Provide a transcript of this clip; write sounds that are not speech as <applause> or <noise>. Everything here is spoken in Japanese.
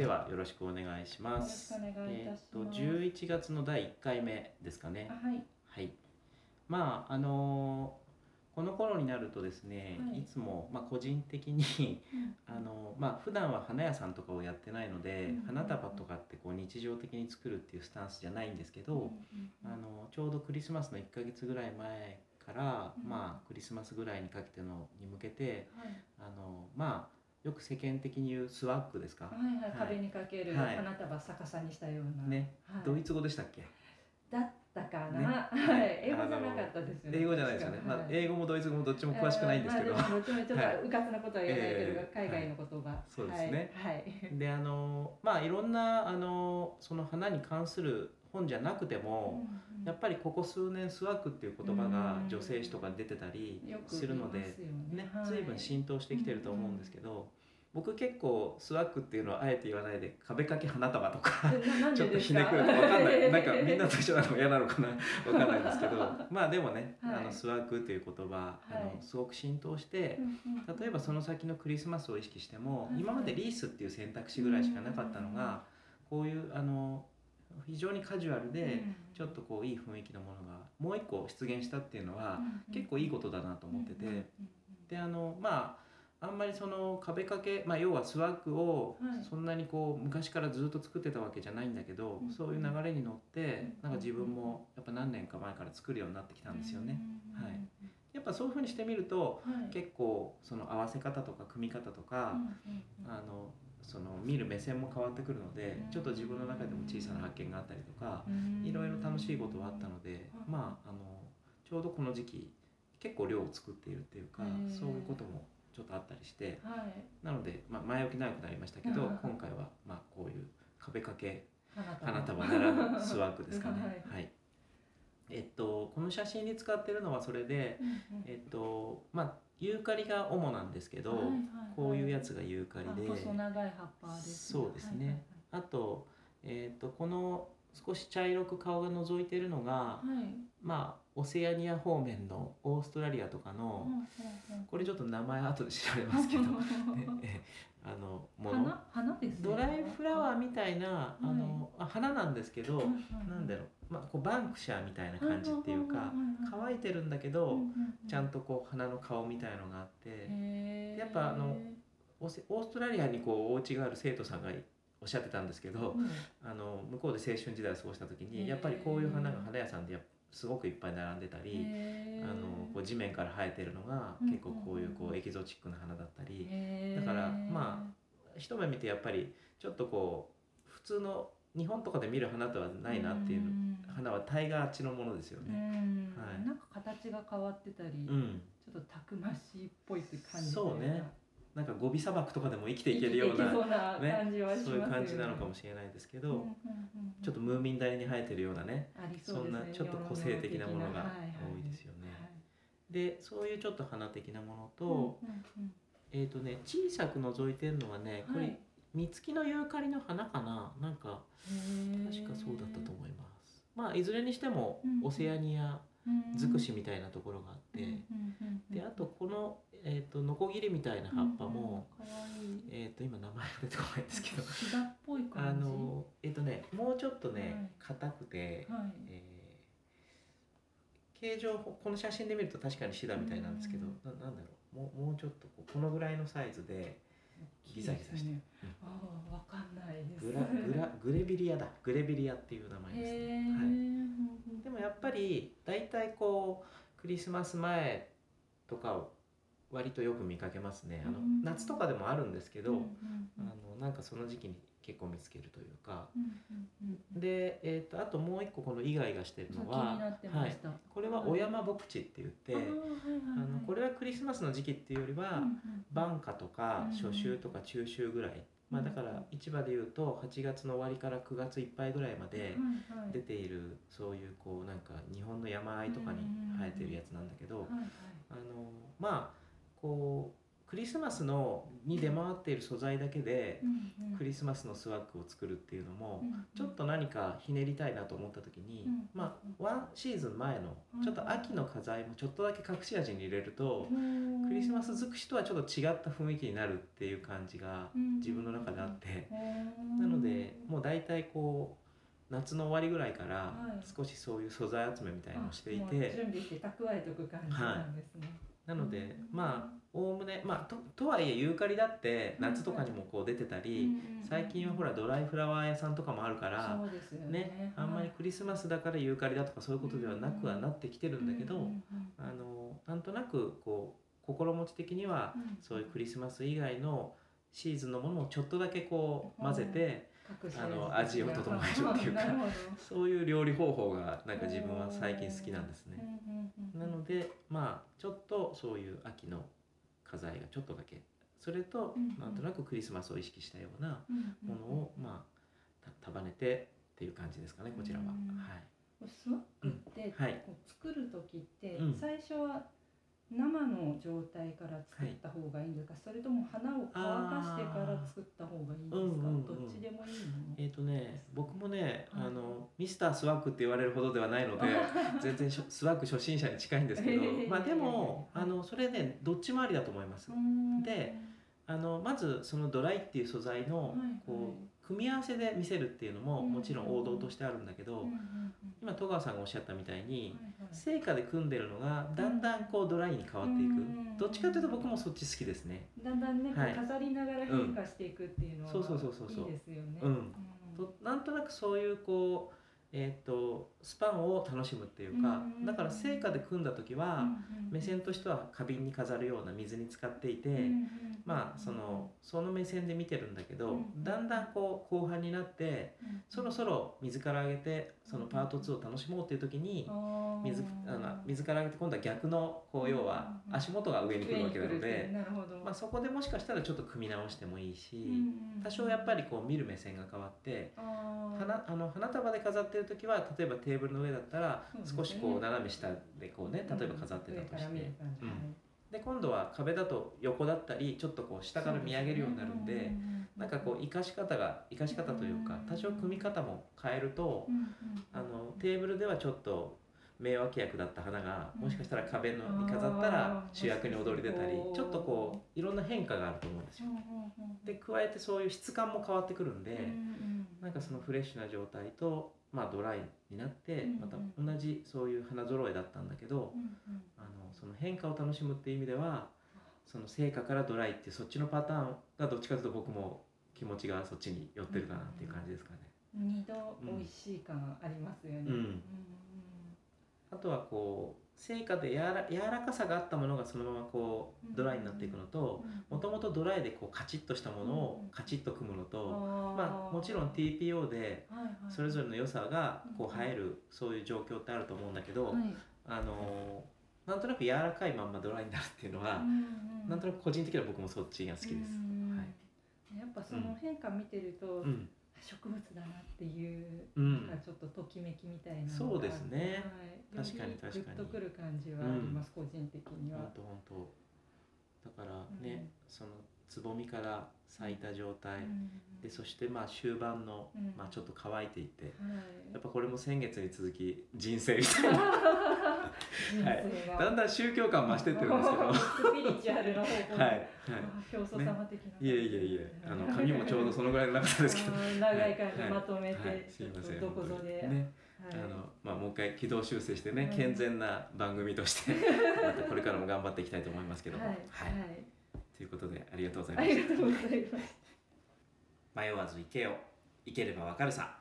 ではよろしくお願いします。えっと11月の第1回目ですかね。はい。はい。まああのーこの頃になるとですね、はいい、つもまあ個人的に <laughs> あのまあ普段は花屋さんとかをやってないので、うん花束とかってこう日常的に作るっていうスタンスじゃないんですけど、あのちょうどクリスマスの1ヶ月ぐらい前から、うんまあクリスマスぐらいにかけてのに向けてはい。あのまあよく世間的に言うスワッグですか、はいはい、はい。壁にかけるはい。花束逆さにしたような。ね、はい、ドイツ語でしたっけ？だったかな？ね。はい。英語じゃなかったですよね。英語じゃないですよね、まあ、英語もドイツ語もどっちも詳しくないんですけど、まあまあどっちもちょっとうかつなことは言えないけど、ええ海外の言葉、そうですねはい。はい。であのまあいろんなあのその花に関する本じゃなくても、うんやっぱりここ数年スワッグっていう言葉がうん女性誌とかに出てたりするので言いますよねねはい。随分浸透してきてると思うんですけど、僕結構スワッグっていうのはあえて言わないで壁掛け花束とか <laughs> ちょっとひねくれてわかんない。<laughs> なんかみんなと一緒なのも嫌なのかな？<laughs> わかんないですけどまあでもね、はい。あのスワッグという言葉、あはい。のすごく浸透してう、んうん例えばその先のクリスマスを意識しても、はい今までリースっていう選択肢ぐらいしかなかったのが、こういうあの非常にカジュアルで、ちょっとこういい雰囲気のものがもう一個出現したっていうのは、結構いいことだなと思ってて、であのまああんまりその壁掛け、まあ、要はスワッグをはい。そんなにこう昔からずっと作ってたわけじゃないんだけど、うんそういう流れに乗ってうんなんか自分もやっぱ何年か前から作るようになってきたんですよね。うんはい。やっぱそういうふうにしてみるとはい。結構その合わせ方とか組み方とか、あのその見る目線も変わってくるのでうん。ちょっと自分の中でも小さな発見があったりとかうん。いろいろ楽しいことはあったのでうん。まああのちょうどこの時期結構量を作っているっていうかそういうこともちょっとあったりしてはい。なので、まあ、前置き長くなりましたけどうん。今回はまあこういう壁掛け花花束ならぬスワッグですかね。<laughs> はい。はい。えっと、この写真に使ってるのはそれで、えっとまあ、ユーカリが主なんですけど、はいはいはいこういうやつがユーカリで。あ細長い葉っぱですそうですね。あと,、えー、とこの少し茶色く顔が覗いてるのが、はい。はいはいまあオセアニア方面のオーストラリアとかの、うんうんうん。これちょっと名前後で調べますけど、<laughs> ねえあのもの。花？花ですね。ドライフラワーみたいなあい。の、あ花なんですけど、うんうんなんだろう、まあ、こうバンクシャーみたいな感じっていうか、乾いてるんだけど、ちゃんととこう花の顔みたいのがあって、ややっぱあのオーストラリアにこうお家がある生徒さんがおっしゃってたんですけど、あの向こうで青春時代を過ごした時にやっぱりこういう花が花屋さんですごくいっぱい並んでたり、あのこう地面から生えてるのがうん結構こういうこうんうエキゾチックな花だったり、だだからま一目見てやっぱりちょっとこう普通の日本とかで見る花とはないなっていう花は大概あっちのものですようね。ん。はい。なんか形が変わってたり、うん、ちょっとたくましい感じそうね。な。んかゴビ砂漠とかでも生きていけるようなそう感じはしますよね。そういう感じなのかもしれないですけど、うんうんうんうん。ちょっとムーミン谷に生えてるようなねありそんなちょっと個性的なものがはいはい多いですよね。はい。でそういうちょっと花的なものと、うんうんえっ、とね小さく覗いてるのはねこれ、はい三月のユーカリの花かな？なんかうん確かそうだったと思います。まあいずれにしてもうんオセアニアうん尽くしみたいなところがあって、うんうんうんうんであとこの、えー、とノコギリみたいな葉っぱも、うんうんいい。えっ、と今名前が出てこないんですけど。シダっぽいあ感じ。のえっ、とねもうちょっとねはい。硬くて、はい。えー形状この写真で見ると確かにシダみたいなんですけど、うんななんだろう。もうもうちょっとこのぐらいのサイズでギザギザして。る、ああわかんないです。グラグラグレビリアだ。グレビリアっていう名前ですへね、えはい、やっぱり大体こうクリスマス前とかを割とよく見かけますね。あの、うん夏とかでもあるんですけど、うんうんあのなんかその時期に結構見つけるというか。うんうんうんで、えー、とあともう一個このイガイガしてるのははい。これはお山牧地って言って、あのこれはクリスマスの時期っていうよりは、うんうん晩夏とかうん。初秋とか中秋ぐらい、まあ、だから市場でいうと8月の終わりから9月いっぱいぐらいまで出ているそういうこうなんか日本の山あいとかに生えてるやつなんだけど、あのまあこうクリスマスのに出回っている素材だけでクリスマスのスワッグを作るっていうのも、うんちょっと何かひねりたいなと思った時に、うんまあワンシーズン前のうんちょっと秋の花材もちょっとだけ隠し味に入れると、うん。クリスマス尽くしとはちょっと違った雰囲気になるっていう感じがうん自分の中であって、うんう大体こう夏の終わりぐらいからはい。少しそういう素材集めみたいのをしていて、準備して蓄えとく感じなんですね。なのでうん。まあおおむねまあととはいえユーカリだって夏とかにもこう出てたり、最近はほらドライフラワー屋さんとかもあるから、ね。ね。あんまりクリスマスだからユーカリだとかそういうことではなくはなってきてるんだけど、あのなんとなくこう心持ち的にはうん。そういうクリスマス以外のシーズンのものをちょっとだけこう混ぜて、あの味を整えるっていうか。<laughs> そういう料理方法がなんか自分は最近好きなんですね。なのでまあちょっとそういう秋の飾りがちょっとだけ。それとなんとなくクリスマスを意識したようなものをまあた束ねてっていう感じですかねこちらは。うん。はい。スワッグって、作る時って、うん。最初は生の状態から作った方がいいんですか、それとも花を乾かしてから作った方がいいんですか、どっちでもね、僕もね、はいあのミスタースワッグって言われるほどではないので <laughs> 全然スワッグ初心者に近いんですけど、まあでもあのそれねどっちもありだと思います。うん。であのまずそのドライっていう素材のこう組み合わせで見せるっていうのもうん。もちろん王道としてあるんだけど、うんうんうん。今戸川さんがおっしゃったみたいに成果で組んでるのがだんだんこうドライに変わっていく、うん。どっちかというと僕もそっち好きですね。だんだんね、飾りながら変化していくっていうのは、そうそうそうそうそう。いいですよね。うんとなんとなくそういうこう、えー、とスパンを楽しむっていうか、うん。だから成果で組んだ時は、目線としては花瓶に飾るような水に使っていて、まあそのその目線で見てるんだけど、うん。だんだんこう後半になってそろそろ水から上げてそのパート2を楽しもうっていう時に水あの水から上げて今度は逆のこう要はうん。足元が上に来るわけなので、まあ、そこでもしかしたらちょっと組み直してもいいし、うん多少やっぱりこう見る目線が変わって。花あの花束で飾ってる時は例えばテーブルの上だったら少しこう斜め下でこうね例えば飾ってたとして。で今度は壁だと横だったりちょっとこう下から見上げるようになるんでなんかこう生かし方が生かし方というかうん多少組み方も変えるとうんうんあのテーブルではちょっと名脇役だった花がうん。もしかしたら壁のに飾ったら主役に躍り出たりちょっとこういろんな変化があると思うんですよ。で加えてそういう質感も変わってくるんで。うんうん。なんかそのフレッシュな状態と、まあ、ドライになってまた同じそういう花揃えだったんだけどあのその変化を楽しむっていう意味ではその成果からドライっていうそっちのパターンがどっちかというと僕も気持ちがそっちに寄ってるかなっていう感じですかね。二度美味しい感ありますよね。うん。あとはこう成果でやわら柔らかさがあったものがそのままこうドライになっていくのともともとドライでこうカチッとしたものをカチッと組むのとまあもちろん TPO でそれぞれの良さがこう映えるそういう状況ってあると思うんだけど、あのなんとなく柔らかいまんまドライになるっていうのは、なんとなく個人的には僕もそっちが好きです。はい。やっぱその変化見てると、うん、植物だなっていう、うん。ちょっとときめきみたいなそうですね。はい、確かに確かにグッとくる感じはあります、個人的には。本。当本当だからね、うん。そのつぼみから咲いた状態、うん。でそしてまあ終盤の、うん。まあ、ちょっと乾いていて。はい。やっぱこれも先月に続き人生みたいな。<laughs> 人生が。だんだん宗教感増してってるんですけど。は <laughs> スピリチュアルの方向い、はい。あ教祖様的な、いえいえいえ。あの髪もちょうどそのぐらいの長さですけど。<laughs> 長い感じはい。まとめて、はい。すいませんどこぞで、ねはいあのまあ、もう一回軌道修正してね、うん。健全な番組として <laughs> またこれからも頑張っていきたいと思いますけども、はい、ということでありがとうございましたありがとうございます。迷わず行けよ。行ければわかるさ